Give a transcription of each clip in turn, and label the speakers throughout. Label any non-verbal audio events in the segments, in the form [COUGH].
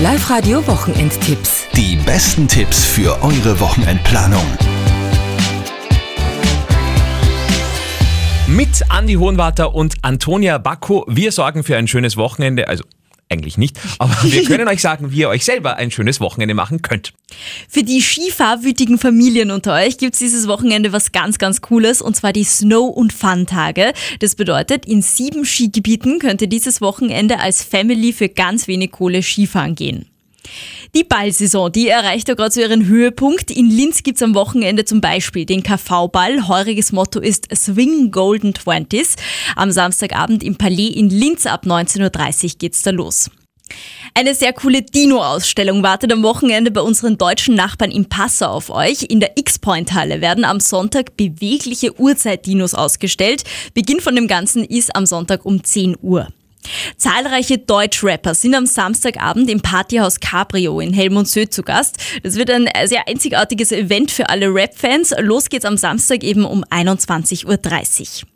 Speaker 1: Live-Radio Wochenendtipps.
Speaker 2: Die besten Tipps für eure Wochenendplanung.
Speaker 3: Mit Andi Hohenwarter und Antonia Bacco. Wir sorgen für ein schönes Wochenende. Also eigentlich nicht, aber [LAUGHS] wir können euch sagen, wie ihr euch selber ein schönes Wochenende machen könnt.
Speaker 4: Für die skifahrwütigen Familien unter euch gibt es dieses Wochenende was ganz, ganz Cooles und zwar die Snow- und Fun-Tage. Das bedeutet, in sieben Skigebieten könnt ihr dieses Wochenende als Family für ganz wenig Kohle Skifahren gehen. Die Ballsaison, die erreicht ja gerade so ihren Höhepunkt. In Linz gibt es am Wochenende zum Beispiel den KV-Ball. Heuriges Motto ist Swing Golden Twenties. Am Samstagabend im Palais in Linz ab 19.30 Uhr geht's da los. Eine sehr coole Dino-Ausstellung wartet am Wochenende bei unseren deutschen Nachbarn in Passau auf euch. In der X-Point-Halle werden am Sonntag bewegliche Uhrzeit-Dinos ausgestellt. Beginn von dem Ganzen ist am Sonntag um 10 Uhr. Zahlreiche Deutschrapper sind am Samstagabend im Partyhaus Cabrio in Helmonsö zu Gast. Das wird ein sehr einzigartiges Event für alle Rap-Fans. Los geht's am Samstag eben um 21.30 Uhr.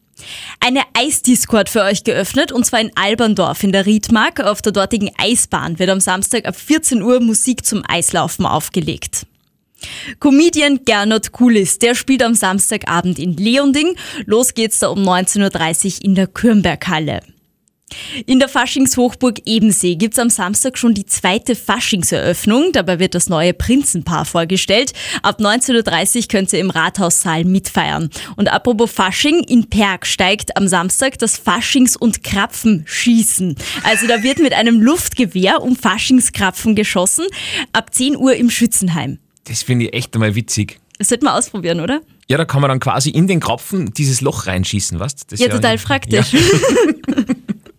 Speaker 4: Eine Eisdisco hat für euch geöffnet und zwar in Alberndorf in der Riedmark. Auf der dortigen Eisbahn wird am Samstag ab 14 Uhr Musik zum Eislaufen aufgelegt. Comedian Gernot Kulis, der spielt am Samstagabend in Leonding. Los geht's da um 19.30 Uhr in der Kürnberghalle. In der Faschingshochburg Ebensee gibt's am Samstag schon die zweite Faschingseröffnung. Dabei wird das neue Prinzenpaar vorgestellt. Ab 19.30 Uhr könnt ihr im Rathaussaal mitfeiern. Und apropos Fasching, in Perg steigt am Samstag das Faschings- und Krapfenschießen. Also da wird mit einem Luftgewehr um Faschingskrapfen geschossen. Ab 10 Uhr im Schützenheim.
Speaker 3: Das finde ich echt einmal witzig.
Speaker 4: Das sollte man ausprobieren, oder?
Speaker 3: Ja, da kann man dann quasi in den Krapfen dieses Loch reinschießen, weißt du?
Speaker 4: Ja, total praktisch.
Speaker 3: Ja. [LAUGHS]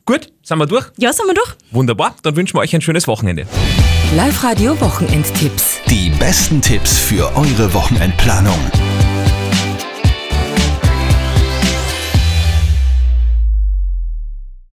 Speaker 3: Gut, sind wir durch?
Speaker 4: Ja, sind wir durch.
Speaker 3: Wunderbar, dann wünschen wir euch ein schönes Wochenende.
Speaker 1: Live-Radio Wochenendtipps.
Speaker 2: Die besten Tipps für eure Wochenendplanung.